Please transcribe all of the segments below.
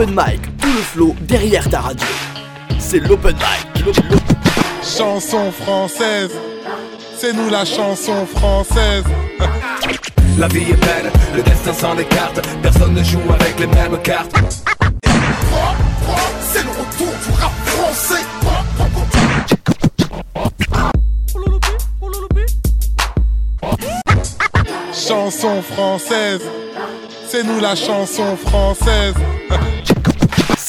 l'open mic, tout le flow derrière ta radio. C'est l'open mic. Chanson française, c'est nous la chanson française. La vie est belle, le destin s'en écarte, personne ne joue avec les mêmes cartes. C'est le retour du rap français. Chanson française, c'est nous la chanson française.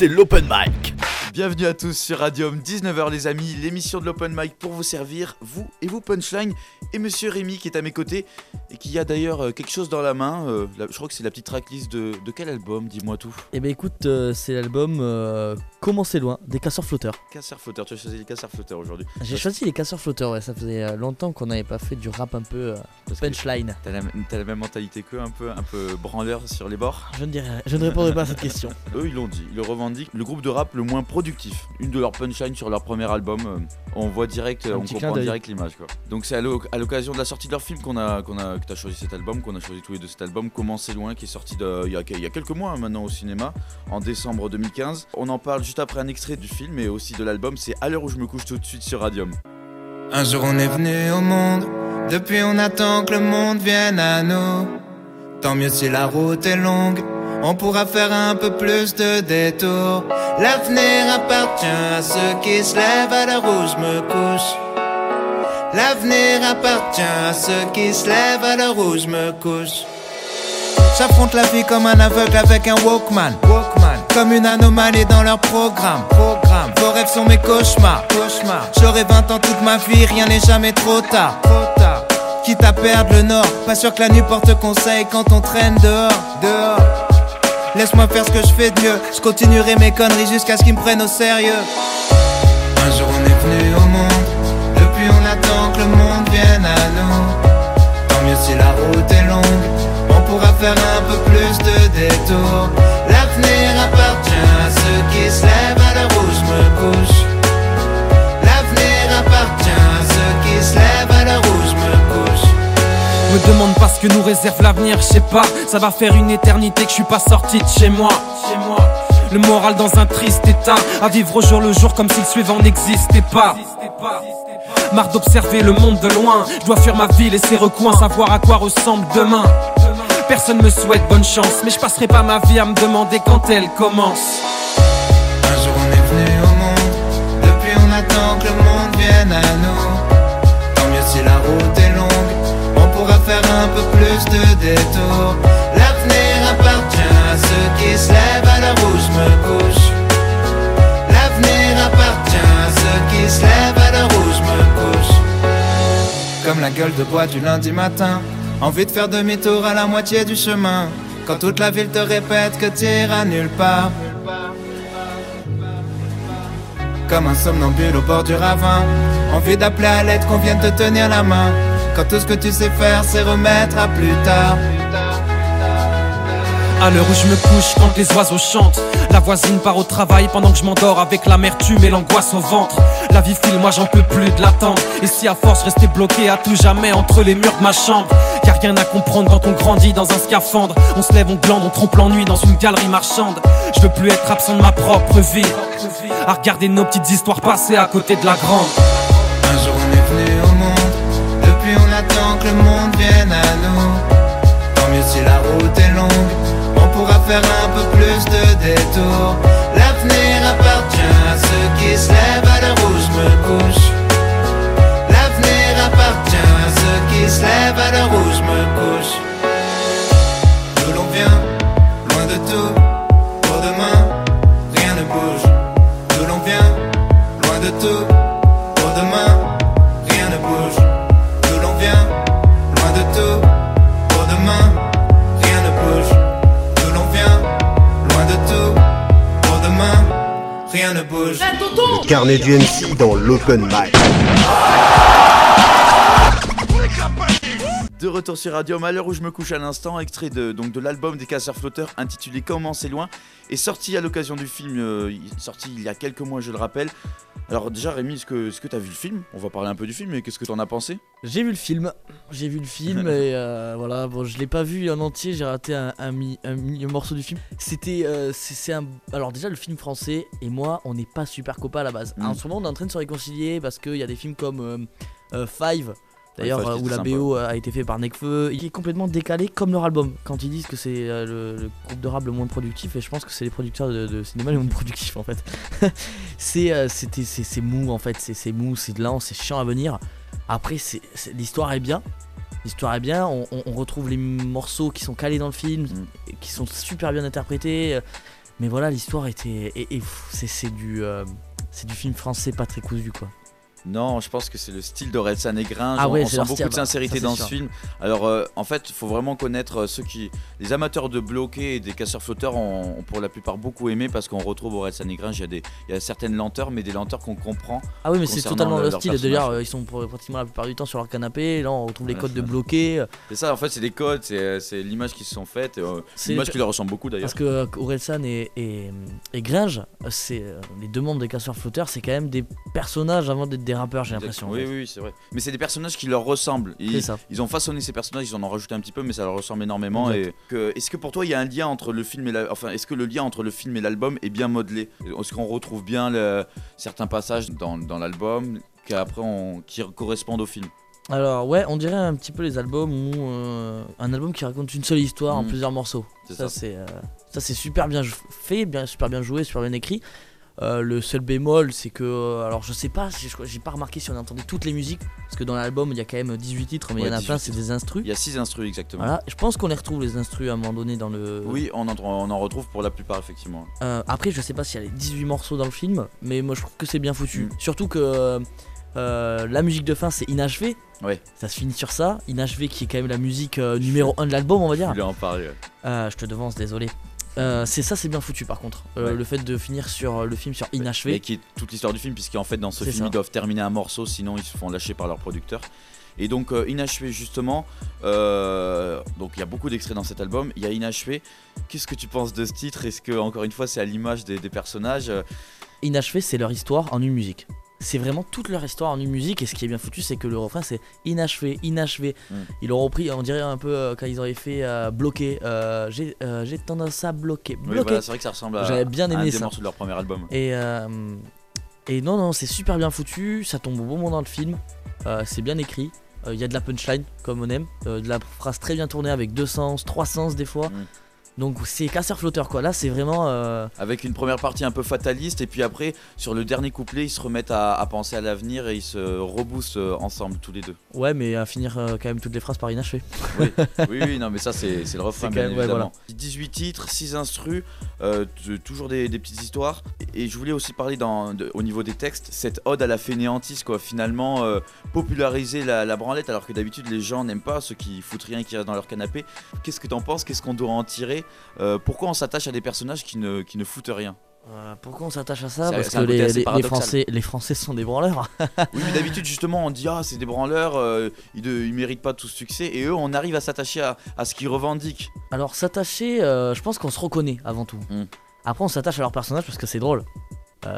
L'open mic. Bienvenue à tous sur Radium, 19h les amis, l'émission de l'Open Mic pour vous servir, vous et vos punchlines, et Monsieur Rémi qui est à mes côtés, et qui a d'ailleurs euh, quelque chose dans la main, euh, la- je crois que c'est la petite tracklist de, de quel album, dis-moi tout. Eh ben écoute, euh, c'est l'album euh, Comment c'est loin des casseurs flotteurs. Casseur flotteur, tu as choisi les casseurs flotteurs aujourd'hui. J'ai choisi les casseurs flotteurs, ouais, ça faisait longtemps qu'on n'avait pas fait du rap un peu punchline. T'as la, même mentalité qu'eux, un peu, un peu branleur sur les bords. Je ne dirai, je ne répondrai pas à cette question. Eux, ils l'ont dit, ils le revendiquent, le groupe de rap le moins productif. Une de leurs punchlines sur leur premier album, on voit direct, on comprend direct l'image quoi. Donc c'est à l'occasion de la sortie de leur film qu'on a, qu'on a, que choisi cet album, qu'on a choisi tous les deux cet album, Comment c'est loin, qui est sorti de- il y, a, il y a quelques mois hein, maintenant au cinéma, en décembre 2015. On en parle juste après un extrait du film et aussi de l'album, c'est à l'heure où je me couche tout de suite sur Radium. Un jour on est venu au monde, depuis on attend que le monde vienne à nous. Tant mieux si la route est longue, on pourra faire un peu plus de détours. L'avenir appartient à ceux qui se lèvent à l'heure où je me couche. L'avenir appartient à ceux qui se lèvent à l'heure où je me couche. J'affronte la vie comme un aveugle avec un Walkman. Walkman. Comme une anomalie dans leur programme. Programme. Vos rêves sont mes cauchemars. Cauchemars. J'aurai 20 ans toute ma vie, rien n'est jamais trop tard. Trop tard. Quitte à perdre le nord. Pas sûr que la nuit porte conseil quand on traîne dehors. Dehors. Laisse-moi faire ce que je fais de mieux. Je continuerai mes conneries jusqu'à ce qu'ils me prennent au sérieux. Un jour on est venu un peu plus de détours. L'avenir appartient à ceux qui se lèvent à l'heure où je me couche. L'avenir appartient à ceux qui se lèvent à où je me couche. Me demande pas ce que nous réserve l'avenir, je sais pas. Ça va faire une éternité que je suis pas sorti de chez moi. Chez moi. Le moral dans un triste état, à vivre au jour le jour comme si le suivant n'existait pas. Marre d'observer le monde de loin, je dois fuir ma ville et ses recoins, savoir à quoi ressemble demain. Personne me souhaite bonne chance, mais je passerai pas ma vie à me demander quand elle commence. Un jour on est venu au monde, depuis on attend que le monde vienne à nous. Tant mieux si la route est longue, on pourra faire un peu plus de détours. L'avenir appartient à ceux qui se lèvent à où je me couche. L'avenir appartient à ceux qui se lèvent à où je me couche. Comme la gueule de bois du lundi matin, envie de faire demi-tour à la moitié du chemin. Quand toute la ville te répète que t'iras nulle part. Comme un somnambule au bord du ravin Envie d'appeler à l'aide qu'on vienne te tenir la main Quand tout ce que tu sais faire c'est remettre à plus tard À l'heure où je me couche, quand les oiseaux chantent, la voisine part au travail pendant que je m'endors avec l'amertume et l'angoisse au ventre. La vie file, moi j'en peux plus de l'attendre. Et si à force rester bloqué à tout jamais entre les murs de ma chambre, y a rien à comprendre quand on grandit dans un scaphandre. On se lève, on glande, on trompe l'ennui dans une galerie marchande. Je veux plus être absent de ma propre vie. À regarder nos petites histoires passées à côté de la grande. Un jour on est venu au monde Depuis on attend que le monde vienne à nous Tant mieux si la route est longue On pourra faire un peu plus de détours. L'avenir appartient à ceux qui se lèvent à l'heure où je me couche. L'avenir appartient à ceux qui se lèvent à l'heure où je me couche. D'où l'on vient, loin de tout Pour demain, rien ne bouge. D'où l'on vient, loin de tout carnet du MC dans l'open mic. De retour sur Radio Malheur où je me couche à l'instant, extrait de, donc de l'album des casseurs flotteurs intitulé Comment c'est loin, est sorti à l'occasion du film, euh, il- sorti il y a quelques mois je le rappelle. Alors déjà Rémi, est-ce que que t'as vu le film? On va parler un peu du film, mais qu'est-ce que t'en as pensé? J'ai vu le film, j'ai vu le film et euh, voilà, bon, je l'ai pas vu en entier, j'ai raté un, un, mi- un mi- un morceau du film. C'était, euh, c'est un, alors déjà le film français et moi, on n'est pas super copains à la base. Mm. En ce moment, on est en train de se réconcilier parce qu'il y a des films comme Five. D'ailleurs, euh, où la. BO a été fait par Nekfeu, il est complètement décalé comme leur album. Quand ils disent que c'est euh, le, le groupe de rap le moins productif, et je pense que c'est les producteurs de, de cinéma les moins productifs en fait. c'est euh, mou en fait, c'est mou, c'est lent, c'est chiant à venir. Après, c'est l'histoire est bien. L'histoire est bien, on, retrouve les morceaux qui sont calés dans le film, Mm. qui sont super bien interprétés. euh, Mais voilà, l'histoire était. Et, et pff, c'est c'est du. euh, c'est du film français pas très cousu quoi. Non, je pense que c'est le style d'Orelsan et Gringe. Ah on ouais, on sent beaucoup style, de bah, sincérité dans sûr. ce film. Alors, euh, en fait, il faut vraiment connaître euh, ceux qui, les amateurs de bloqués et des casseurs flotteurs ont, ont pour la plupart beaucoup aimé parce qu'on retrouve Orelsan et Gringe. Il y a des, il y a certaines lenteurs, mais des lenteurs qu'on comprend. Ah oui, mais c'est totalement le- style. D'ailleurs, euh, ils sont pr- pratiquement la plupart du temps sur leur canapé. Là, on retrouve les codes de bloqués. C'est ça, en fait, c'est des codes, c'est l'image qui se sont faites. euh, C'est l'image qui leur ressemble beaucoup d'ailleurs. Parce que Orelsan et, et, et Gringe, c'est les deux membres des casseurs flotteurs, c'est quand même des personnages avant d'être des rappeurs, j'ai l'impression. en Oui, fait. oui, c'est vrai. Mais c'est des personnages qui leur ressemblent. Ils, ça. ils ont façonné ces personnages, ils en ont rajouté un petit peu, mais ça leur ressemble énormément. Et que, est-ce que pour toi, il y a un lien entre le film et la, enfin, est-ce que le lien entre le film et l'album est bien modelé? Est-ce qu'on retrouve bien le- certains passages dans, dans l'album qu'après on, qui correspondent au film? Alors, ouais, on dirait un petit peu les albums où. euh, un album qui raconte une seule histoire en Mhm. plusieurs morceaux. Ça, ça. c'est euh, ça, c'est super bien fait, bien, super bien joué, super bien écrit. Euh, le seul bémol, c'est que. euh, alors, je sais pas, je- j'ai pas remarqué si on entendait toutes les musiques. Parce que dans l'album, il y a quand même 18 titres, mais il Ouais, y en a 18 plein, c'est des instrus. Il y a six instrus exactement. Voilà, je pense qu'on les retrouve les instrus à un moment donné dans le. Oui, on en, on en retrouve pour la plupart effectivement. Euh, après, je sais pas s'il y a les 18 morceaux dans le film, mais moi je trouve que c'est bien foutu. Mm. Surtout que euh, la musique de fin c'est inachevé. Ouais. Ça se finit sur ça. Inachevé qui est quand même la musique numéro 1 de l'album, on va Je dire. voulais en parler. ouais. Je te devance, désolé. Euh, c'est ça, c'est bien foutu par contre. Euh, Ouais. Le fait de finir sur euh, le film sur inachevé. Mais qui est toute l'histoire du film, puisqu'en fait, dans ce film, ça. ils doivent terminer un morceau, sinon ils se font lâcher par leur producteur. Et donc, euh, Inachevé, justement, donc il y a beaucoup d'extraits dans cet album. Il y a Inachevé. Qu'est-ce que tu penses de ce titre? Est-ce que, encore une fois, c'est à l'image des, des personnages? Inachevé, c'est leur histoire en une musique. C'est vraiment toute leur histoire en une musique et ce qui est bien foutu c'est que le refrain c'est inachevé, inachevé. Mm. Ils l'ont repris, on dirait un peu euh, quand ils auraient fait euh, bloquer. euh, J'ai j'ai tendance à bloquer. Oui, Bloquer. voilà, c'est vrai que ça ressemble à, J'avais bien à un aimé des ça. morceaux de leur premier album. Et, et non, non, c'est super bien foutu, ça tombe au bon moment dans le film, c'est bien écrit, il y a de la punchline comme on aime, de la phrase très bien tournée avec deux sens, trois sens des fois. Mm. Donc c'est casseur flotteur quoi, là c'est vraiment... euh, Avec une première partie un peu fataliste, et puis après, sur le dernier couplet, ils se remettent à, à penser à l'avenir et ils se reboossent euh, ensemble, tous les deux. Ouais mais à finir euh, quand même toutes les phrases par inachevé. Oui, oui, oui, non, mais ça, c'est c'est le refrain, C'est bien quand même- ouais, évidemment. 18 titres, 6 instrus, euh, toujours des, des petites histoires. Et, et je voulais aussi parler dans, de- au niveau des textes, cette ode à la fainéantise, quoi. Finalement, euh, populariser la, la branlette, alors que d'habitude, les gens n'aiment pas ceux qui foutent rien, qui restent dans leur canapé. Qu'est-ce que t'en penses? Qu'est-ce qu'on doit en tirer? Euh, Pourquoi on s'attache à des personnages qui ne, qui ne foutent rien Euh, pourquoi on s'attache à ça Parce que les, les-. Français, les Français sont des branleurs. Oui, mais d'habitude, justement, on dit Ah, c'est des branleurs, euh, ils, ne ils méritent pas tout ce succès. Et eux, on arrive à s'attacher à, à ce qu'ils revendiquent. Alors s'attacher, euh, je pense qu'on se reconnaît avant tout. Mm. Après on s'attache à leur personnage parce que c'est drôle. Oui,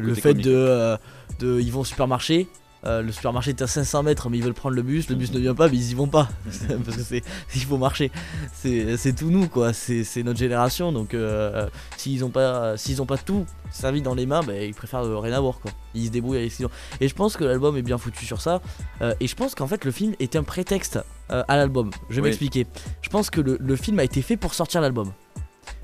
le fait comique. de, de, ils vont au supermarché. Euh, le supermarché est à 500 mètres mais ils veulent prendre le bus, le bus ne vient pas mais ils y vont pas parce que c'est il faut marcher. C'est tout nous quoi, c'est c'est notre génération donc euh, s'ils ont pas s'ils ont pas tout servi dans les mains, bah, ils préfèrent euh, rien avoir quoi. Ils se débrouillent avec ce. Et je pense que l'album est bien foutu sur ça. Euh, et je pense qu'en fait le film est un prétexte à l'album. Je vais Oui. m'expliquer. Je pense que le, le film a été fait pour sortir l'album.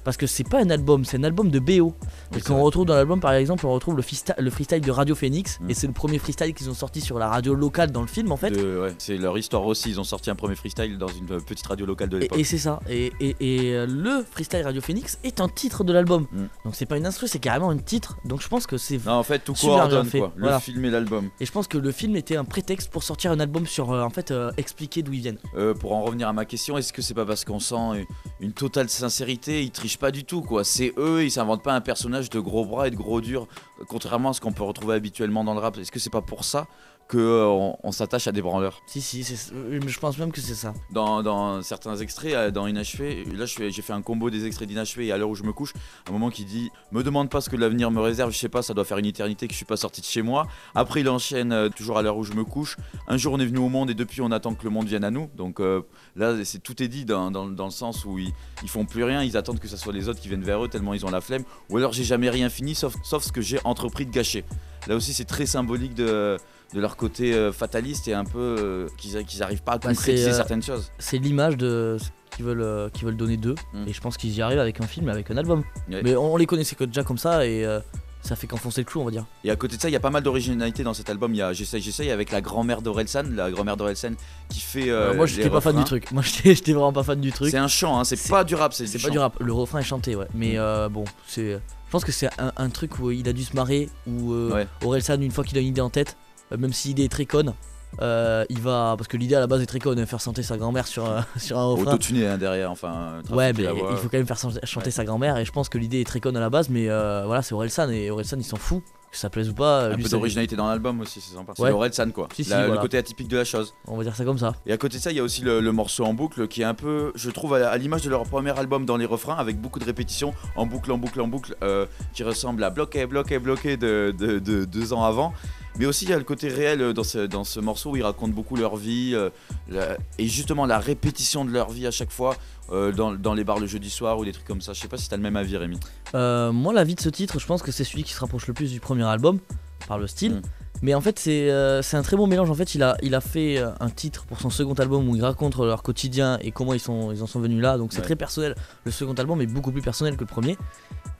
Parce que c'est pas un album, c'est un album de BO. C'est qu'on retrouve dans l'album, par exemple, on retrouve le, freestyle de Radio Phoenix. Mm. Et c'est le premier freestyle qu'ils ont sorti sur la radio locale dans le film, en fait. Ouais, c'est leur histoire aussi. Ils ont sorti un premier freestyle dans une petite radio locale de l'époque. et c'est ça. Et, et- et, euh, le freestyle Radio Phoenix est un titre de l'album. Mm. Donc c'est pas une instru, c'est carrément un titre. Donc je pense que c'est. Non, en fait, tout coordonne fait, quoi. Le voilà. film et l'album. Et je pense que le film était un prétexte pour sortir un album sur, euh, en fait, euh, expliquer d'où ils viennent. Euh, pour en revenir à ma question, est-ce que c'est pas parce qu'on sent une- une totale sincérité Ils trichent pas du tout quoi. C'est eux, ils s'inventent pas un personnage de gros bras et de gros dur, contrairement à ce qu'on peut retrouver habituellement dans le rap. Est-ce que c'est pas pour ça que euh, on, on s'attache à des branleurs? Si, si, je pense même que c'est ça. Dans, dans certains extraits, euh, dans Inachevé, là j'ai fait un combo des extraits d'Inachevé et à l'heure où je me couche, un moment qui dit Me demande pas ce que l'avenir me réserve, je sais pas, ça doit faire une éternité que je suis pas sorti de chez moi. Après il enchaîne euh, toujours à l'heure où je me couche. Un jour on est venu au monde et depuis on attend que le monde vienne à nous. Donc euh, là c'est tout est dit dans, dans- dans le sens où ils, ils font plus rien, ils attendent que ce soit les autres qui viennent vers eux tellement ils ont la flemme. Ou alors j'ai jamais rien fini sauf, sauf ce que j'ai entrepris de gâcher. Là aussi c'est très symbolique de, de leur côté euh, fataliste et un peu euh, qu'ils qu'ils arrivent pas à Bah, concrétiser euh, certaines choses. C'est l'image de qu'ils veulent, veulent donner d'eux. Mm. Et je pense qu'ils y arrivent avec un film, avec un album. Mais on les connaissait déjà comme ça et euh, ça fait qu'enfoncer le clou, on va dire. Et à côté de ça, il y a pas mal d'originalité dans cet album. Il y a J'essaye, j'essaye avec la grand-mère d'Orelsan, la grand-mère d'Orelsan qui fait. euh, moi, j'étais pas fan du truc. Moi, j'étais vraiment pas fan du truc. C'est un chant, hein, c'est pas du rap, c'est pas du rap. Le refrain est chanté, ouais. Mais Mm. euh, bon, c'est. Je pense que c'est un, un truc où il a dû se marrer. Où euh, Ouais. Orelsan, une fois qu'il a une idée en tête, euh, même si l'idée est très conne, euh, il va. Parce que l'idée à la base est très conne, hein, faire chanter sa grand-mère sur, un- sur un refrain. Autotuné hein, derrière, enfin. Ouais, mais il faut quand même faire chanter chanter Ouais. sa grand-mère. Et je pense que l'idée est très conne à la base, mais euh, voilà, c'est Orelsan. Et Orelsan, il s'en fout. Que ça plaise ou pas. Un lui, peu ça- d'originalité dans l'album aussi, c'est sympa. C'est Ouais. Orelsan quoi. Si, si, La- voilà. Le côté atypique de la chose. On va dire ça comme ça. Et à côté de ça, il y a aussi le, le morceau en boucle qui est un peu, je trouve, à, à l'image de leur premier album dans les refrains, avec beaucoup de répétitions en boucle, en boucle, en boucle, euh, qui ressemble à bloqué, bloqué, bloqué de, de- de deux ans avant. Mais aussi, il y a le côté réel euh, dans ce, dans ce morceau où ils racontent beaucoup leur vie euh, la- et justement la répétition de leur vie à chaque fois euh, dans, dans les bars le jeudi soir ou des trucs comme ça. Je sais pas si t'as le même avis, Rémi. Euh, moi, la vie de ce titre, je pense que c'est celui qui se rapproche le plus du premier album par le style. Mm. Mais en fait, c'est un très bon mélange. En fait, il a, il a fait un titre pour son second album où il raconte leur quotidien et comment ils, sont, ils en sont venus là. Donc c'est Ouais. très personnel. Le second album est beaucoup plus personnel que le premier.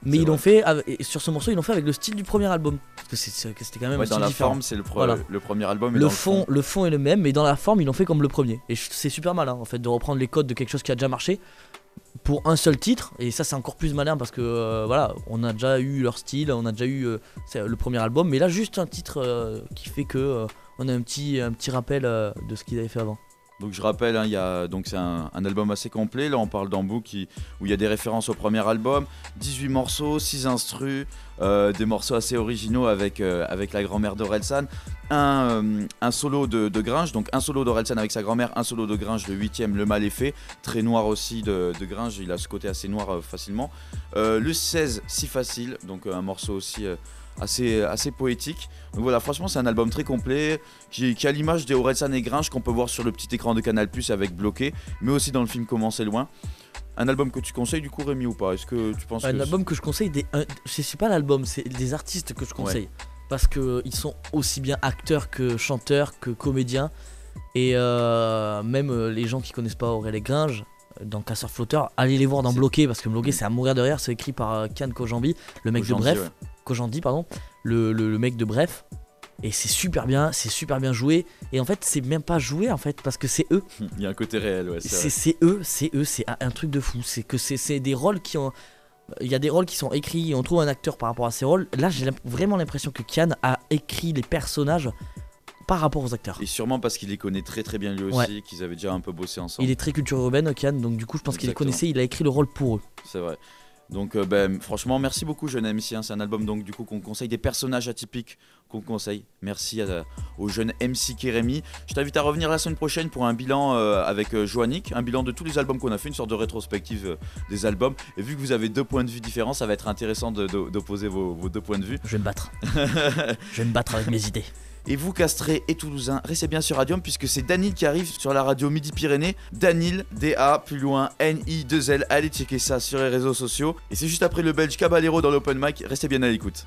Mais ils l'ont fait avec- sur ce morceau, ils l'ont fait avec le style du premier album. Parce que c'était quand même Ouais, dans la différent. forme, c'est le, pro- Voilà. le premier album. et Le dans fond, le fond est le même, mais dans la forme, ils l'ont fait comme le premier. Et c'est super malin en fait de reprendre les codes de quelque chose qui a déjà marché pour un seul titre. Et ça, c'est encore plus malin parce que euh, voilà, on a déjà eu leur style, on a déjà eu euh, le premier album, mais là, juste un titre euh, qui fait que on a un petit, un petit rappel de ce qu'ils avaient fait avant. Donc je rappelle, hein, y a donc c'est un, album assez complet. Là, on parle d'Ambu qui où il y a des références au premier album, 18 morceaux, 6 instrus, euh, des morceaux assez originaux avec euh, avec la grand-mère d'Orelsan, un, euh, un solo de, Gringe, donc un solo d'Orelsan avec sa grand-mère, un solo de Gringe, le huitième, le mal est fait, très noir aussi de, Gringe, il a ce côté assez noir facilement. Le 16, si facile, donc un morceau aussi assez assez poétique. Donc voilà, franchement, c'est un album très complet qui, qui a l'image des Orelsan et Gringe qu'on peut voir sur le petit écran de Canal Plus avec bloqué, mais aussi dans le film Comment c'est loin. Un album que tu conseilles du coup Rémi ou pas? Est-ce que tu penses Un que album que je conseille, des, un- c'est pas l'album, c'est des artistes que je conseille. Parce qu'ils sont aussi bien acteurs que chanteurs, que comédiens. Et euh, même euh, les gens qui connaissent pas Aurel et Gringe, euh, dans Casseur Flotteur, allez les voir dans Bloqué, parce que Bloqué c'est à mourir de rire, c'est écrit par Kian Kojambi, le mec Kojandi, de Bref. ouais. Kojandi, pardon, le, le- le mec de Bref. Et c'est super bien, c'est super bien joué. Et en fait, c'est même pas joué en fait, parce que c'est eux. Il y a un côté réel, ouais, c'est eux, c'est eux, c'est un, un truc de fou. C'est que c'est c'est des rôles qui ont. Il y a des rôles qui sont écrits et on trouve un acteur par rapport à ces rôles. Là, j'ai vraiment l'impression que Kian a écrit les personnages par rapport aux acteurs. Et sûrement parce qu'il les connaît très très bien lui aussi, Ouais. qu'ils avaient déjà un peu bossé ensemble. Il est très culture urbaine, Kian, donc du coup, je pense qu'il les connaissait. Il a écrit le rôle pour eux. C'est vrai. Donc euh, ben, franchement merci beaucoup jeune MC, hein. c'est un album donc du coup qu'on conseille des personnages atypiques qu'on conseille. Merci à- au jeune MC Kérémy. Je t'invite à revenir la semaine prochaine pour un bilan euh, avec euh, Joannick, un bilan de tous les albums qu'on a fait, une sorte de rétrospective des albums. Et vu que vous avez deux points de vue différents, ça va être intéressant de- de- d'opposer vos, vos deux points de vue. Je vais me battre. je vais me battre avec mes idées. Et vous, Castré et Toulousain, restez bien sur Radium puisque c'est Danil qui arrive sur la radio Midi-Pyrénées. Danil, D-A, plus loin, N-I-2-L. Allez checker ça sur les réseaux sociaux. Et c'est juste après le Belge Caballero dans l'Open Mic. Restez bien à l'écoute.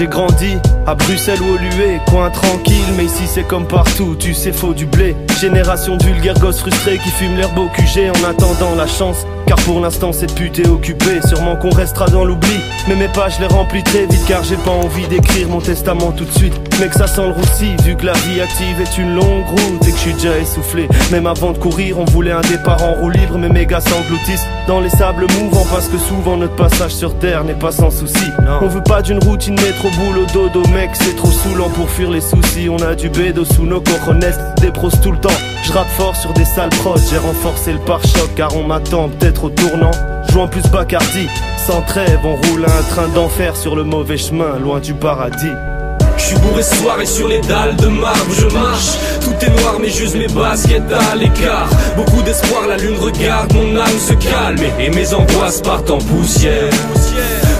J'ai grandi à Bruxelles ou au Lué, coin tranquille, mais ici c'est comme partout, tu sais, faut du blé. Génération de vulgaires gosses frustrés qui fument l'herbe au QG en attendant la chance. Car pour l'instant cette pute est occupée, sûrement qu'on restera dans l'oubli. Mais mes pages les remplis très vite car j'ai pas envie d'écrire mon testament tout de suite. Mais que ça sent le roussi, vu que la vie active est une longue route et que je suis déjà essoufflé. Même avant de courir, on voulait un départ en roue libre, mais mes gars s'engloutissent Dans les sables mouvants parce que souvent notre passage sur terre n'est pas sans souci. On veut pas d'une routine métro boulot dodo mec c'est trop saoulant pour fuir les soucis. On a du bédo sous nos cojones, des pros tout le temps. Je rappe fort sur des salles proches, j'ai renforcé le pare-choc car on m'attend tournant. Joue en plus Bacardi, sans trêve on roule un train d'enfer sur le mauvais chemin loin du paradis. Je suis bourré soir et sur les dalles de marbre je marche. Tout est noir mais juste mes baskets à l'écart. Beaucoup d'espoir, la lune regarde, mon âme se calme Et mes angoisses partent en poussière.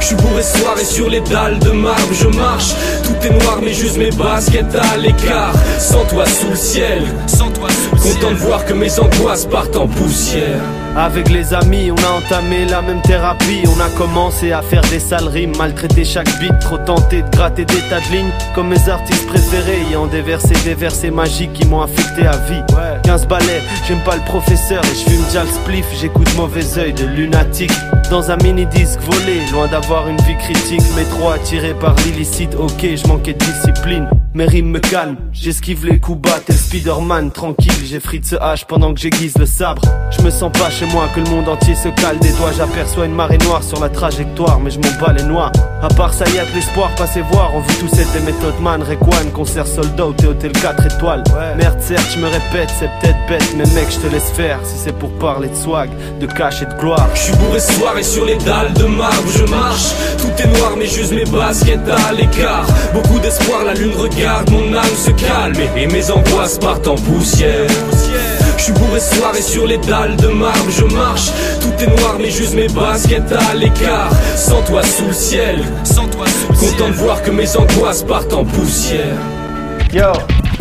Je suis bourré soir et sur les dalles de marbre je marche. Tout est noir mais juste mes baskets à l'écart. Sans toi sous le ciel. Sans toi sous Content de voir que mes angoisses partent en poussière avec les amis, on a entamé la même thérapie. On a commencé à faire des sales rimes, maltraiter chaque beat, trop tenté de gratter des tas de lignes. Comme mes artistes préférés, ayant déversé des versets magiques qui m'ont affecté à vie. 15 balais, j'aime pas le professeur et je fume déjà le spliff. J'écoute mauvais oeil de lunatique. Dans un mini disque volé, loin d'avoir une vie critique, mais trop attiré par l'illicite. Ok, je manquais de discipline. Mes rimes me calment, j'esquive les coups bas, tel Spider-Man, tranquille, j'ai ce hache pendant que j'aiguise le sabre. Je me sens pas chez moi que le monde entier se cale des doigts, j'aperçois une marée noire sur la trajectoire, mais je m'en bats les noix. À part ça, y a de l'espoir, passez voir, on veut tous des méthodes man, Rekwan, concert soldat au hôtel 4 étoiles. Merde, certes, je me répète, c'est peut-être bête, mais mec, je te laisse faire, si c'est pour parler de swag, de cash et de gloire. Je suis bourré ce soir et sur les dalles de marbre, je marche. Tout est noir, mais juste mes baskets à l'écart. Beaucoup d'espoir, la lune regarde mon âme se calme et mes angoisses partent en poussière. Je suis bourré ce soir et sur les dalles de marbre je marche. Tout est noir mais juste mes baskets à l'écart. Sans toi sous le ciel. Sans toi sous le Content de voir que mes angoisses partent en poussière. Yo,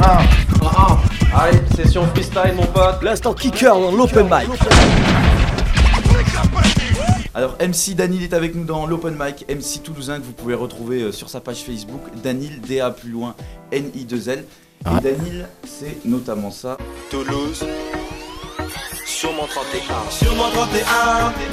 ah, ah, Allez, session freestyle mon pote. L'instant kicker dans l'open mic alors MC Danil est avec nous dans l'Open Mic, MC Toulousain que vous pouvez retrouver euh, sur sa page Facebook, Danil DA plus loin N-I-2-L. Et Danil, c'est notamment ça. Toulouse. Sur mon 31 Sur mon 31,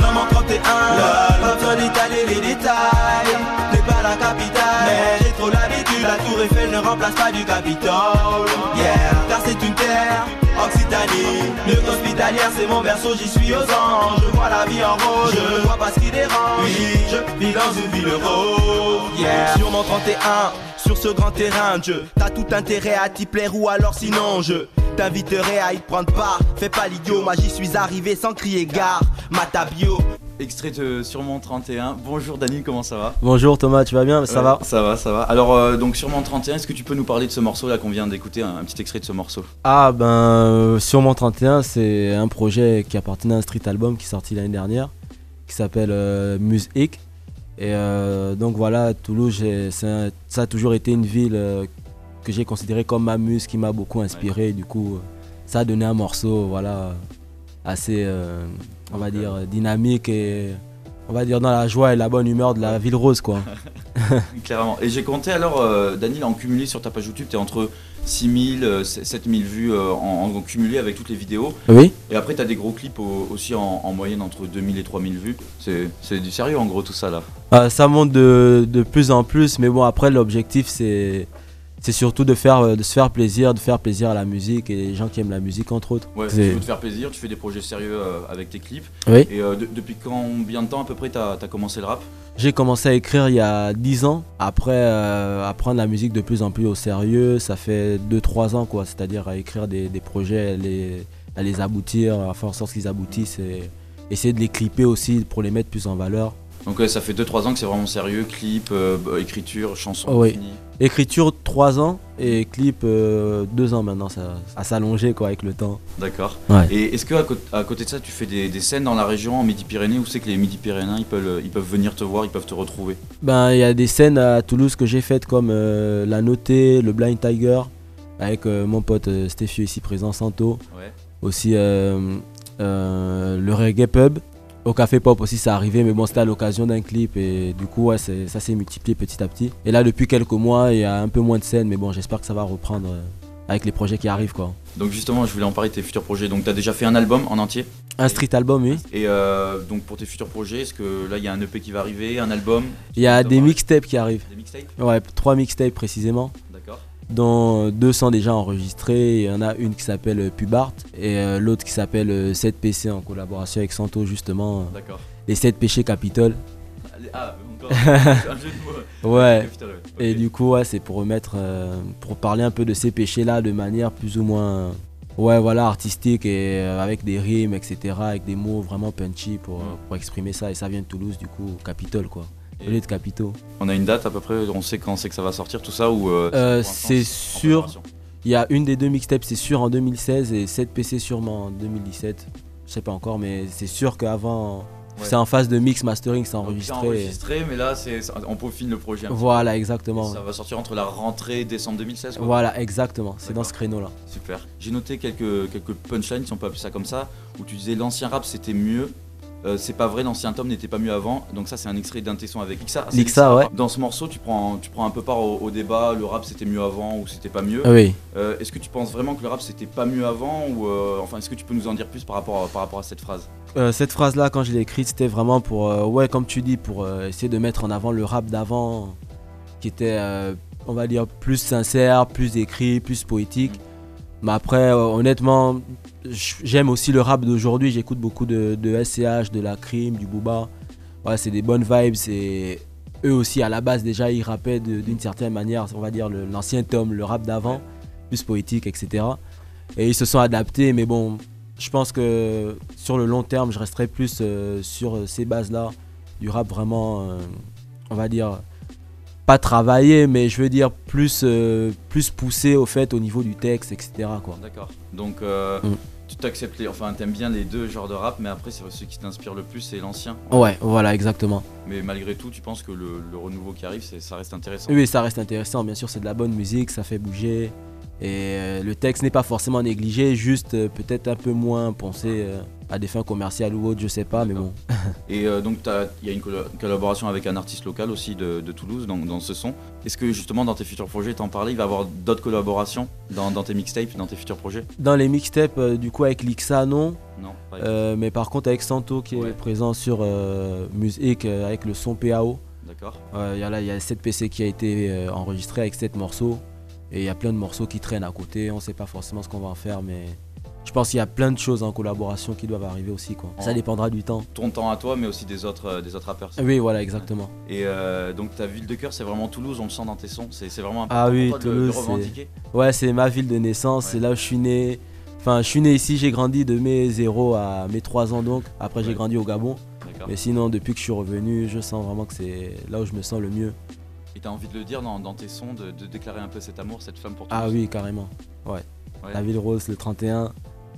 dans mon 31 Pas besoin d'étaler les détails. N'est pas la capitale. Mais j'ai trop l'habitude. La tour Eiffel ne remplace pas du Capitole. Yeah, car c'est une terre Occitanie, le hospitalière c'est mon berceau, j'y suis aux anges. Je vois la vie en rose, je vois pas ce qui dérange. Oui, je vis dans une ville rose. Yeah, sur mon 31, sur ce grand terrain de jeu T'as tout intérêt à t'y plaire ou alors sinon je T'inviterai à y prendre part, fais pas l'idiot, moi j'y suis arrivé sans crier gare, Matabio Extrait de Sûrement 31. Bonjour Dani, comment ça va? Bonjour Thomas, tu vas bien? Ça va? Ça va, ça va. Alors, euh, donc Sûrement 31, est-ce que tu peux nous parler de ce morceau là qu'on vient d'écouter, un, petit extrait de ce morceau? Ah, ben, euh, Sûrement 31, c'est un projet qui appartenait à un street album qui est sorti l'année dernière, qui s'appelle euh, Music. Et donc voilà, Toulouse, ça a toujours été une ville que j'ai considérée comme ma muse, qui m'a beaucoup inspiré. Du coup, ça a donné un morceau, voilà, assez on va dire, dynamique et on va dire dans la joie et la bonne humeur de la ville rose quoi. Clairement. Et j'ai compté alors, euh, Daniel, en cumulé sur ta page YouTube, tu es entre 6000, 7000 euh, vues euh, en, cumulé avec toutes les vidéos. Oui. Et après, tu as des gros clips aussi en, moyenne entre 2000 et 3000 vues. C'est du sérieux en gros tout ça là. ça monte de, de, plus en plus, mais bon, après, l'objectif c'est c'est surtout de, faire, euh, de se faire plaisir, de faire plaisir à la musique et les gens qui aiment la musique entre autres. Ouais, tu veux te faire plaisir, tu fais des projets sérieux euh, avec tes clips. Oui. Et euh, depuis combien de temps à peu près tu as, commencé le rap? J'ai commencé à écrire il y a 10 ans, après à prendre la musique de plus en plus au sérieux, ça fait 2-3 ans quoi, c'est-à-dire à écrire des, projets, à les, à les aboutir, à faire en sorte qu'ils aboutissent et essayer de les clipper aussi pour les mettre plus en valeur. Donc ça fait 2-3 ans que c'est vraiment sérieux, clip, euh, écriture, chanson. Oh, oui. Écriture 3 ans et clip 2 euh, ans maintenant, ça a s'allonger quoi avec le temps. D'accord. Et est-ce que à côté, de ça, tu fais des, scènes dans la région en Midi-Pyrénées où c'est que les Midi-Pyrénéens ils peuvent, ils peuvent venir te voir, ils peuvent te retrouver? Ben il y a des scènes à Toulouse que j'ai faites comme euh, La Notée, le Blind Tiger avec mon pote Stéphie ici présent, Santo. Ouais. Aussi le Reggae Pub au Café Pop aussi, ça arrivé, mais bon, c'était à l'occasion d'un clip et du coup, ouais, ça s'est multiplié petit à petit. Et là, depuis quelques mois, il y a un peu moins de scènes, mais bon, j'espère que ça va reprendre euh, avec les projets qui arrivent, quoi. Donc justement, je voulais en parler de tes futurs projets. Donc, tu as déjà fait un album en entier? Un street album, oui. Et euh, donc, pour tes futurs projets, est-ce que là, il y a un EP qui va arriver, un album? Il y a des mixtapes qui arrivent. Des mixtapes? Ouais, trois mixtapes précisément. Dont deux sont déjà enregistrés. Il y en a une qui s'appelle euh, Pubart et euh, l'autre qui s'appelle euh, 7PC en collaboration avec Santo, justement. D'accord. Les 7 péchés Capitole. Allez, Ah, encore un jeu de mots. Ouais. Et du coup, ouais, c'est pour remettre, euh, pour parler un peu de ces péchés-là de manière plus ou moins, ouais, voilà, artistique et euh, avec des rimes, etc., avec des mots vraiment punchy pour, Mm. pour exprimer ça. Et ça vient de Toulouse, du coup, Capitole, quoi. Et- Au lieu de Capitaux. On a une date à peu près, on sait quand c'est que ça va sortir, tout ça ou euh, Euh, c'est sûr. Il y a une des deux mixtapes, c'est sûr en 2016 et 7 PC sûrement en 2017. Je sais pas encore, mais c'est sûr qu'avant, Ouais. c'est en phase de mix mastering, c'est Donc, c'est enregistré. enregistré, mais là, c'est, on peaufine le projet. Voilà, peu. exactement. Ça va sortir entre la rentrée décembre 2016. quoi. Voilà, exactement. C'est dans ce créneau-là. Super. J'ai noté quelques, quelques punchlines, si on peut appeler ça comme ça, où tu disais l'ancien rap c'était mieux. Euh, c'est pas vrai, l'ancien tome n'était pas mieux avant. Donc ça, c'est un extrait d'un tesson avec Lixa. Lixa, ouais. Dans ce morceau, tu prends, tu prends un peu part au, au débat. Le rap c'était mieux avant ou c'était pas mieux. Ah Oui. Euh, est-ce que tu penses vraiment que le rap c'était pas mieux avant ou euh, enfin est-ce que tu peux nous en dire plus par rapport à, par rapport à cette phrase? Euh, cette phrase-là, quand je l'ai écrite, c'était vraiment pour, euh, ouais, comme tu dis, pour euh, essayer de mettre en avant le rap d'avant, qui était, euh, on va dire, plus sincère, plus écrit, plus poétique. Mais après, euh, honnêtement, j'aime aussi le rap d'aujourd'hui. J'écoute beaucoup de, de SCH, de la Crime, du Booba. C'est des bonnes vibes. Et eux aussi, à la base, déjà, ils rappaient d'une certaine manière, on va dire, l'ancien tome, le rap d'avant, plus poétique, etc. Et ils se sont adaptés, mais bon, je pense que sur le long terme, je resterai plus euh, sur ces bases-là, du rap vraiment, euh, on va dire, pas travaillé, mais je veux dire plus, euh, plus poussé au fait au niveau du texte, etc. Quoi. D'accord. Donc euh, Mm. tu t'acceptes les, enfin t'aimes bien les deux genres de rap, mais après c'est ce qui t'inspire le plus c'est l'ancien. Ouais, voilà, exactement. Mais malgré tout, tu penses que le, le renouveau qui arrive, c'est, ça reste intéressant. Oui, ça reste intéressant, bien sûr, c'est de la bonne musique, ça fait bouger. Et euh, le texte n'est pas forcément négligé, juste euh, peut-être un peu moins pensé euh, à des fins commerciales ou autres, je sais pas, mais bon. Et euh, donc il y a une collaboration avec un artiste local aussi de, de Toulouse dans, dans ce son. Est-ce que justement dans tes futurs projets, t'en parlais, il va y avoir d'autres collaborations dans, dans tes mixtapes, dans tes futurs projets? Dans les mixtapes, euh, du coup, avec Lixa, non. Non. Euh, mais par contre, avec Santo qui Ouais. est présent sur musique avec le son PAO. D'accord. Il y a là, il y a 7 PC qui a été enregistré avec 7 morceaux. Et il y a plein de morceaux qui traînent à côté. On sait pas forcément ce qu'on va en faire, mais je pense qu'il y a plein de choses en collaboration qui doivent arriver aussi. Quoi. Ça dépendra du temps. Ton temps à toi, mais aussi des autres, euh, des autres rappeurs. Oui, voilà, exactement. Et euh, donc ta ville de cœur, c'est vraiment Toulouse, on le sent dans tes sons. C'est, vraiment important Ah oui, pour toi de de Toulouse, le revendiquer. c'est... Ouais, c'est ma ville de naissance, c'est là où je suis né. Enfin, je suis né ici, j'ai grandi de mes 0 à mes 3 ans donc. Après, j'ai grandi au Gabon. Mais sinon, depuis que je suis revenu, je sens vraiment que c'est là où je me sens le mieux. Et t'as envie de le dire dans, dans tes sons, de, de déclarer un peu cet amour, cette flamme pour Toulouse. Ah oui, carrément. Ouais. Ouais. La ville rose, le 31.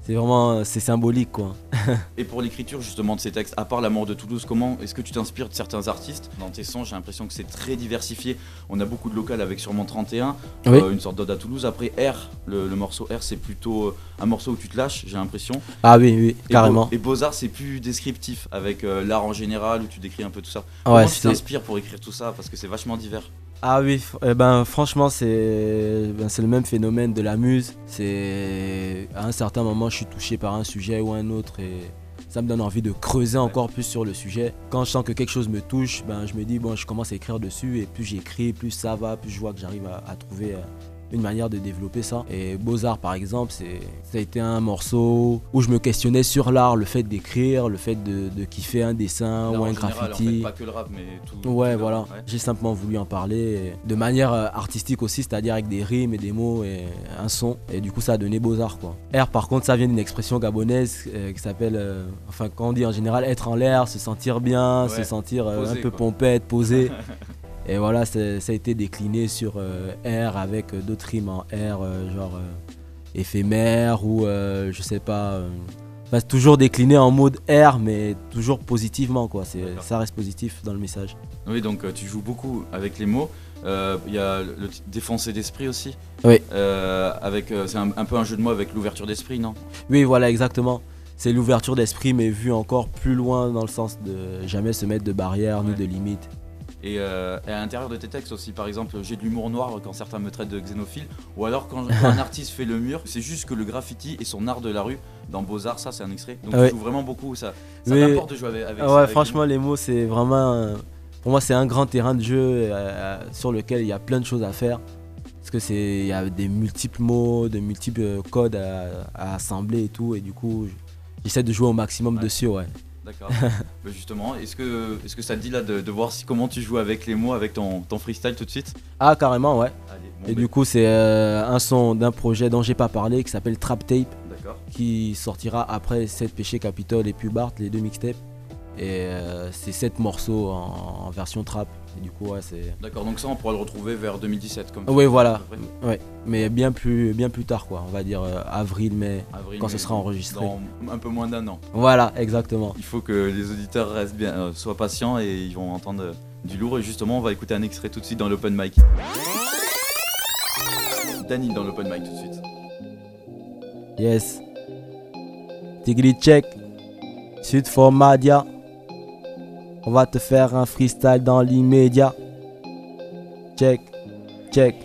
C'est vraiment, c'est symbolique quoi. Et pour l'écriture justement de ces textes, à part l'amour de Toulouse, comment est-ce que tu t'inspires de certains artistes Dans tes sons, j'ai l'impression que c'est très diversifié. On a beaucoup de local avec sûrement 31, Oui. euh, une sorte d'ode à Toulouse. Après R, le, le morceau R, c'est plutôt euh, un morceau où tu te lâches, j'ai l'impression. Ah oui, oui, Et carrément. Et Beaux-Arts, c'est plus descriptif, avec euh, l'art en général, où tu décris un peu tout ça. Ouais, Comment tu c'est- t'inspires pour écrire tout ça? Parce que c'est vachement divers. Ah oui, eh ben, franchement, c'est ben, c'est le même phénomène de la muse. C'est à un certain moment, je suis touché par un sujet ou un autre et ça me donne envie de creuser encore plus sur le sujet. Quand je sens que quelque chose me touche, ben, je me dis, bon, je commence à écrire dessus et plus j'écris, plus ça va, plus je vois que j'arrive à, à trouver euh, une manière de développer ça. Et Beaux-Arts, par exemple, c'est, ça a été un morceau où je me questionnais sur l'art, le fait d'écrire, le fait de, de kiffer un dessin ou un général, graffiti. En fait, pas que le rap, mais tout. Ouais, tout voilà. ouais. J'ai simplement voulu en parler de manière euh, artistique aussi, c'est-à-dire avec des rimes et des mots et un son. Et du coup, ça a donné beaux-arts, quoi. R, par contre, ça vient d'une expression gabonaise euh, qui s'appelle, euh, enfin, quand on dit en général être en l'air, se sentir bien, Ouais, se sentir euh, posé, un peu quoi. pompette, posé. et voilà, ça a été décliné sur euh, R avec euh, d'autres rimes en R, euh, genre éphémère ou je sais pas. enfin, toujours décliné en mode R, mais toujours positivement, quoi. C'est, ça reste positif dans le message. Oui, donc tu joues beaucoup avec les mots. Il y a le défoncer d'esprit aussi. Oui. Avec, c'est un, un peu un jeu de mots avec l'ouverture d'esprit, non? Oui, voilà, exactement. C'est l'ouverture d'esprit, mais vu encore plus loin dans le sens de jamais se mettre de barrières ni de limites. Et, euh, et à l'intérieur de tes textes aussi, par exemple, j'ai de l'humour noir quand certains me traitent de xénophile, ou alors quand, quand un artiste fait le mur, c'est juste que le graffiti et son art de la rue, dans Beaux-Arts, ça c'est un extrait. Donc Ouais. tu joues vraiment beaucoup, ça, ça t'importe de jouer avec, avec ça, ouais, avec franchement, les mots, c'est vraiment. euh, pour moi, c'est un grand terrain de jeu euh, sur lequel il y a plein de choses à faire. Parce que c'est il y a des multiples mots, de multiples euh, codes à, à assembler et tout. Et du coup, j'essaie de jouer au maximum dessus, ouais. D'accord. Bah, justement, est-ce que, est que ça te dit là de, de voir si, comment tu joues avec les mots, avec ton, ton freestyle tout de suite? Ah, carrément, ouais. Allez, bon, Et bah, du coup, c'est euh, un son d'un projet dont j'ai pas parlé qui s'appelle Trap Tape. Qui sortira après 7 péchés Capitol et puis Bart, les deux mixtapes. Et euh, c'est 7 morceaux en, en version trap. Et du coup, ouais, c'est. D'accord, donc ça on pourra le retrouver vers 2017 comme Oui, voilà. Ouais. Mais bien plus, bien plus tard, quoi. On va dire euh, avril, mai, Avril, quand mai, ce sera enregistré. Dans un peu moins d'un an. Voilà, exactement. Il faut que les auditeurs restent bien, euh, soient patients et ils vont entendre euh, du lourd. Et justement, on va écouter un extrait tout de suite dans l'open mic. Danny dans l'open mic tout de suite. Yes. Tigri check. Sud for Madia. On va te faire un freestyle dans l'immédiat. Check, check.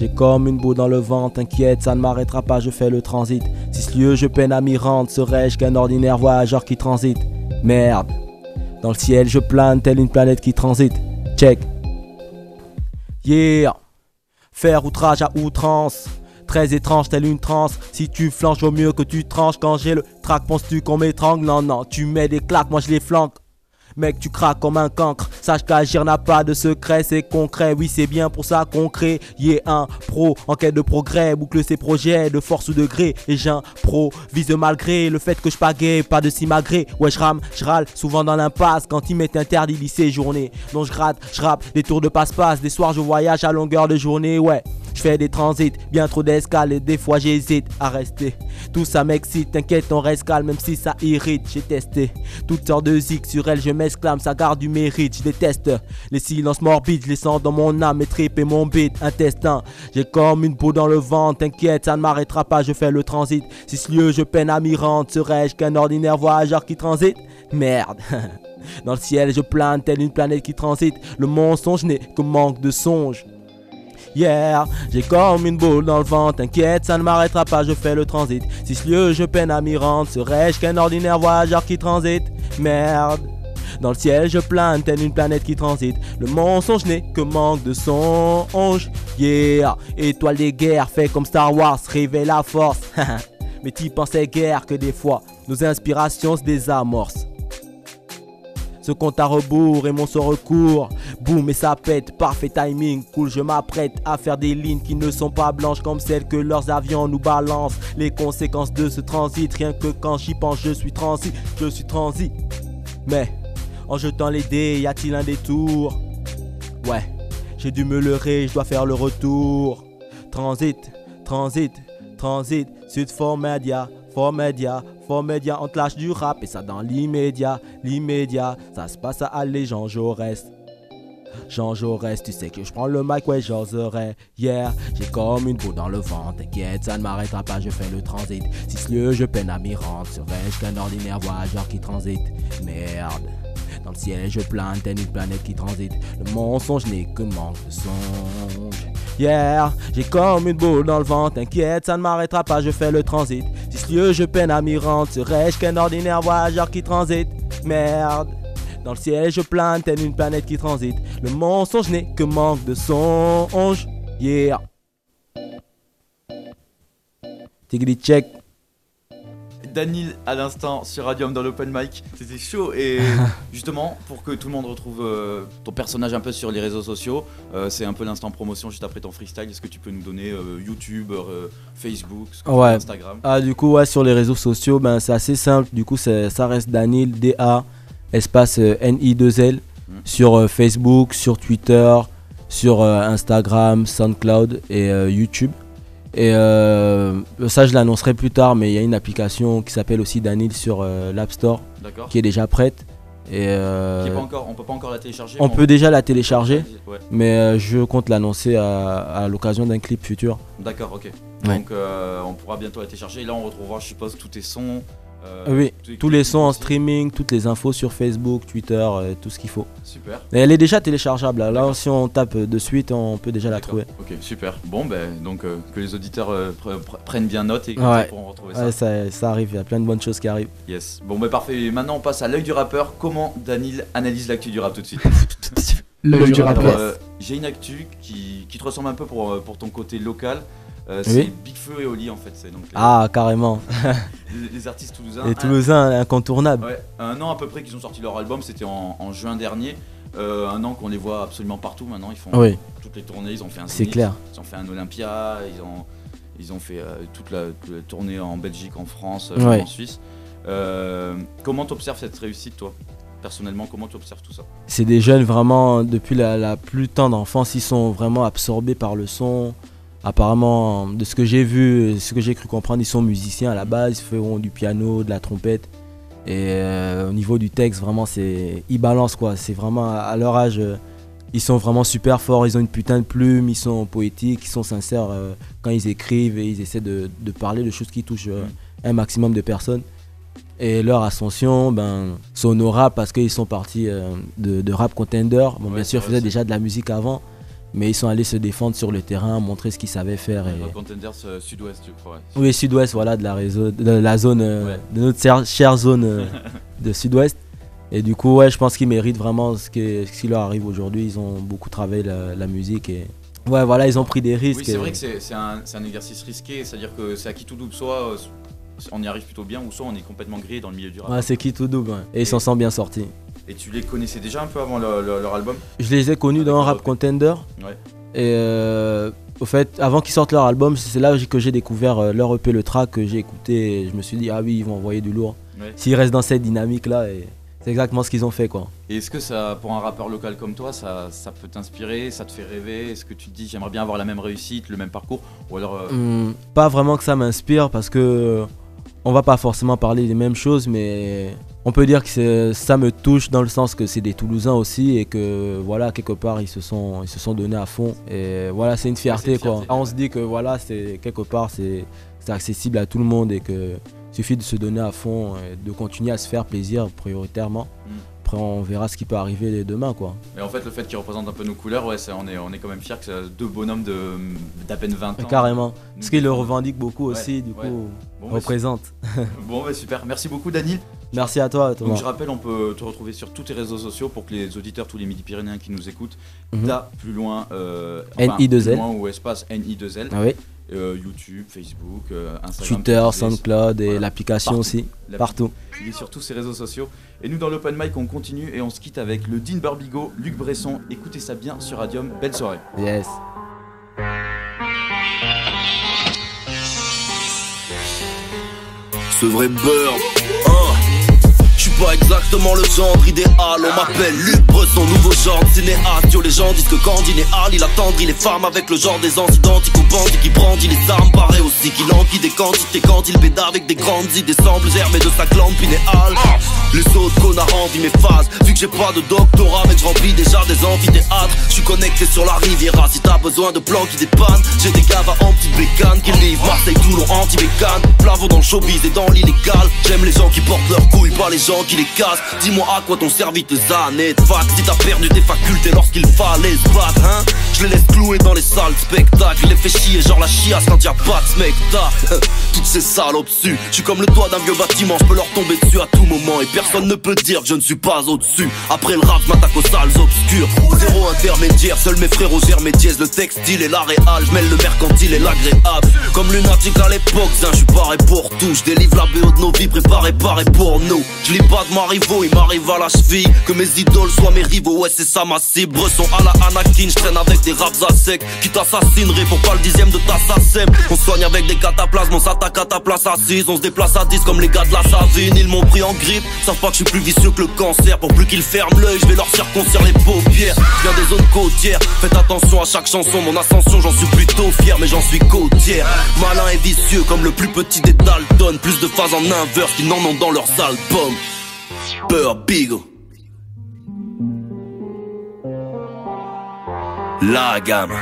J'ai comme une boule dans le ventre, t'inquiète, ça ne m'arrêtera pas, je fais le transit. Si ce lieu je peine à m'y rendre, serais-je qu'un ordinaire voyageur qui transite? Merde. Dans le ciel je plane, telle une planète qui transite. Check. Yeah. Faire outrage à outrance. Très étrange, telle une transe. Si tu flanches, vaut mieux que tu tranches. Quand j'ai le trac, penses-tu qu'on m'étrangle? Non, non, tu mets des claques, moi je les flanque. Mec, tu craques comme un cancre. Sache qu'agir n'a pas de secret, c'est concret. Oui, c'est bien pour ça qu'on crée. Un pro en quête de progrès. Boucle ses projets de force ou de gré. Et j'ai un pro vise malgré le fait que je pagaie, pas de simagré. Ouais, je rame, je râle souvent dans l'impasse. Quand il m'est interdit lycée journée. Donc je gratte, je des tours de passe-passe. Des soirs, je voyage à longueur de journée. Ouais. Je fais des transits, bien trop d'escales et des fois j'hésite à rester. Tout ça m'excite, t'inquiète, on reste calme même si ça irrite. J'ai testé toutes sortes de zik sur elle, je m'exclame, ça garde du mérite. Je déteste les silences morbides, je les sens dans mon âme, mes tripes et mon beat intestin. J'ai comme une peau dans le ventre, t'inquiète, ça ne m'arrêtera pas, je fais le transit. Si ce lieu je peine à m'y rendre, serais-je qu'un ordinaire voyageur qui transite? Merde. Dans le ciel, je plane telle une planète qui transite. Le mensonge n'est que manque de songe. J'ai comme une boule dans le ventre, t'inquiète, ça ne m'arrêtera pas, je fais le transit. Si ce lieu je peine à m'y rendre, serais-je qu'un ordinaire voyageur qui transite? Merde. Dans le ciel, je plane telle une planète qui transite. Le mensonge n'est que manque de songe. Yeah, étoile des guerres, fait comme Star Wars, révèle la force. Mais t'y pensais guère que des fois, nos inspirations se désamorcent. Ce compte à rebours et mon seul recours. Boum et ça pète, parfait timing, cool. Je m'apprête à faire des lignes qui ne sont pas blanches comme celles que leurs avions nous balancent. Les conséquences de ce transit, rien que quand j'y pense, je suis transi, je suis transi. Mais en jetant les dés, y a-t-il un détour? Ouais, j'ai dû me leurrer, je dois faire le retour. Transit, transit, transit, sud for media, for media, on te lâche du rap et ça dans l'immédiat, l'immédiat, ça se passe à aller, Jean Jaurès. Jean Jaurès, tu sais que je prends le mic, ouais, j'oserais. Hier, j'ai comme une boule dans le ventre. T'inquiète, ça ne m'arrêtera pas, je fais le transit. Si ce lieu, je peine à m'y rendre. Serais-je qu'un ordinaire voyageur qui transite Merde. Dans le ciel, je plane une planète qui transite. Le mensonge n'est que manque de songe. Hier, j'ai comme une boule dans le ventre. T'inquiète, ça ne m'arrêtera pas, je fais le transit. Si ce lieu, je peine à m'y rendre. Serais-je qu'un ordinaire voyageur qui transite? Merde. Dans le ciel, je plane une planète qui transite. Le mensonge n'est que manque de songe. Yeah. Tigri check. Danil à l'instant sur Radium dans l'open mic, c'était chaud et justement pour que tout le monde retrouve euh, ton personnage un peu sur les réseaux sociaux, euh, c'est un peu l'instant promotion juste après ton freestyle. Est-ce que tu peux nous donner euh, YouTube, Facebook, Ouais. Instagram? Ah, du coup, ouais, sur les réseaux sociaux, ben, c'est assez simple. Du coup, c'est- ça reste Danil, D-A, espace euh, N-I-2-L. Sur euh, Facebook, sur Twitter, sur Instagram, SoundCloud et YouTube. Et euh, ça, je l'annoncerai plus tard, mais il y a une application qui s'appelle aussi Danil sur euh, l'App Store qui est déjà prête. Et euh, Qui est pas encore, on peut pas encore la télécharger. on peut déjà la télécharger, Ouais. mais euh, je compte l'annoncer à, à l'occasion d'un clip futur. D'accord, ok. Ouais. Donc euh, on pourra bientôt la télécharger. Et là on retrouvera, je suppose, tous tes sons. Euh, oui, tous les sons en streaming, toutes les infos sur Facebook, Twitter, euh, tout ce qu'il faut. Super. Et elle est déjà téléchargeable. Là, Là, si on tape de suite, on peut déjà la trouver. Ok, super. Bon, ben donc euh, que les auditeurs euh, pre- pre- prennent bien note et qu'ils Ouais, pourront retrouver Ouais, ça. ça, ça arrive, il y a plein de bonnes choses qui arrivent. Yes. Bon, ben parfait. Et Maintenant, on passe à l'œil du rappeur. Comment Danil analyse l'actu du rap tout de suite? L'œil du rappeur. euh, J'ai une actu qui, qui te ressemble un peu pour, pour ton côté local. Euh, Oui. C'est Big Feu et Oli en fait. Donc les, Ah, carrément. les, les artistes toulousains. Les Un- Toulousains incontournables. Ouais, un an à peu près qu'ils ont sorti leur album, c'était en, en juin dernier. Euh, un an qu'on les voit absolument partout maintenant. Ils font Oui. toutes les tournées, ils ont fait un C'est clair. Ils ont fait un Olympia, ils ont, ils ont fait euh, toute, la, toute la tournée en Belgique, en France, euh, Ouais. en Suisse. Euh, comment t'observes cette réussite toi Personnellement, comment tu observes tout ça? C'est des jeunes vraiment, depuis la, la plus tendre enfance, ils sont vraiment absorbés par le son. Apparemment, de ce que j'ai vu, ce que j'ai cru comprendre, ils sont musiciens à la base, ils feront du piano, de la trompette. Et euh, au niveau du texte, vraiment, c'est ils balancent quoi. C'est vraiment à leur âge, euh, ils sont vraiment super forts. Ils ont une putain de plume, ils sont poétiques, ils sont sincères euh, quand ils écrivent et ils essaient de, de parler de choses qui touchent un maximum de personnes. Et leur ascension, ben, honorable parce qu'ils sont partis de, de rap contender. Bon, bien sûr, ils faisaient déjà de la musique avant, mais ils sont allés se défendre sur le terrain, montrer ce qu'ils savaient faire. Et... Euh, Sud-Ouest, je crois. Oui, sud-ouest, voilà, de la, réseau, de la zone, euh, de notre chère, zone euh, de sud-ouest. Et du coup, ouais, je pense qu'ils méritent vraiment ce qui, ce qui leur arrive aujourd'hui. Ils ont beaucoup travaillé la, la musique et ouais, voilà, ils ont pris des risques. Oui, c'est et- vrai que c'est un, exercice risqué, c'est-à-dire que c'est à qui tout double, soit euh, on y arrive plutôt bien, ou soit on est complètement grillé dans le milieu du rap. Ouais, c'est qui tout double. ouais. Et ils s'en sont bien sortis. Et tu les connaissais déjà un peu avant le- le- leur album? Je les ai connus dans Rap Contender. Ouais. Et euh, au fait, avant qu'ils sortent leur album, c'est là que j'ai découvert euh, leur EP, le track que j'ai écouté. Et je me suis dit, ah oui, ils vont envoyer du lourd. Ouais. S'ils restent dans cette dynamique-là, c'est exactement ce qu'ils ont fait, quoi. Et est-ce que ça, pour un rappeur local comme toi, ça, ça peut t'inspirer, ça te fait rêver? Est-ce que tu te dis j'aimerais bien avoir la même réussite, le même parcours? Ou alors. euh, Hum, pas vraiment que ça m'inspire parce que on va pas forcément parler des mêmes choses, mais on peut dire que ça me touche dans le sens que c'est des Toulousains aussi et que voilà quelque part ils se sont ils se sont donnés à fond et voilà c'est une fierté quoi. On se dit que voilà c'est quelque part c'est accessible à tout le monde et que suffit de se donner à fond et de continuer à se faire plaisir prioritairement. Mm. Après on verra ce qui peut arriver demain quoi. Mais en fait, le fait qu'ils représentent un peu nos couleurs, ouais, on, est, on est quand même fiers que c'est deux bonhommes de- d'à peine 20 ans. Carrément. Parce qu'ils le revendiquent beaucoup Ouais, aussi du ouais. coup Bon, bah, représente. Bon, bah super. Merci beaucoup, Daniel. Merci à toi Thomas. Donc je rappelle, on peut te retrouver sur tous tes réseaux sociaux pour que les auditeurs, tous les midi-pyrénéens qui nous écoutent, t'as plus loin, euh, NI2L. plus loin ou espace NI2L, Ah oui. Euh, YouTube, Facebook, euh, Instagram, Twitter, SoundCloud et voilà. l'application aussi. Partout. Il est sur tous ces réseaux sociaux. Et nous, dans l'Open Mic, on continue et on se quitte avec le Dean Barbigo, Luc Bresson. Écoutez ça bien sur Radium. Belle soirée. Yes. Ce vrai beurre. Hein. Pas exactement le genre idéal. On m'appelle Luc Bresson, nouveau genre cinéaste. Yo, les gens disent que quand il est hal, il attendrit les femmes avec le genre des ansidents qui bandits qui brandit les armes. Paraît aussi qu'il enquille des quantités quand il béda avec des grandes idées. Semble germer de sa glande pinéale. Les autres connards envient mes phases. Vu que j'ai pas de doctorat, mais je remplis déjà des amphithéâtres. Je suis connecté sur la Riviera. Si t'as besoin de plans qui dépannent, j'ai des gars en petite bécane qui livrent Marseille, Toulon, anti-bécane. Plavo dans le showbiz et dans l'illégal. J'aime les gens qui portent leurs couilles, pas les gens cassent. Dis-moi à quoi t'ont servi tes années de fac si t'as perdu tes facultés lorsqu'il fallait se battre, hein. Je les laisse clouer dans les salles spectacle. Les fais chier, genre la chiasse quand y'a pas de spectacle. Toutes ces salopes su. Je suis comme le toit d'un vieux bâtiment, je peux leur tomber dessus à tout moment. Et personne ne peut dire que je ne suis pas au-dessus. Après le rap, je m'attaque aux salles obscures. Zéro intermédiaire, seuls mes frérots gèrent mes. Le textile et la réal, je mêle le mercantile et l'agréable. Comme lunatique à l'époque, je suis paré pour tout. Je délivre la BO de nos vies, préparé, paré pour nous. De Marivaux, il m'arrive à la cheville. Que mes idoles soient mes rivaux, ouais, c'est ça ma cible. Bresson à la Anakin, je traîne avec des raps à sec. Qui t'assassineraient pour pas le dixième de ta SACEM. On soigne avec des cataplasmes, on s'attaque à ta place assise. On se déplace à 10 comme les gars de la. Ils m'ont pris en grippe, savent pas que je suis plus vicieux que le cancer. Pour plus qu'ils ferment l'œil, je vais leur circoncire les paupières. Je viens des zones côtières, faites attention à chaque chanson. Mon ascension, j'en suis plutôt fier, mais j'en suis côtière. Malin et vicieux comme le plus petit des Dalton. Plus de phases en inverse qu'ils n'en ont dans leurs albums. Peur Big. La gamme.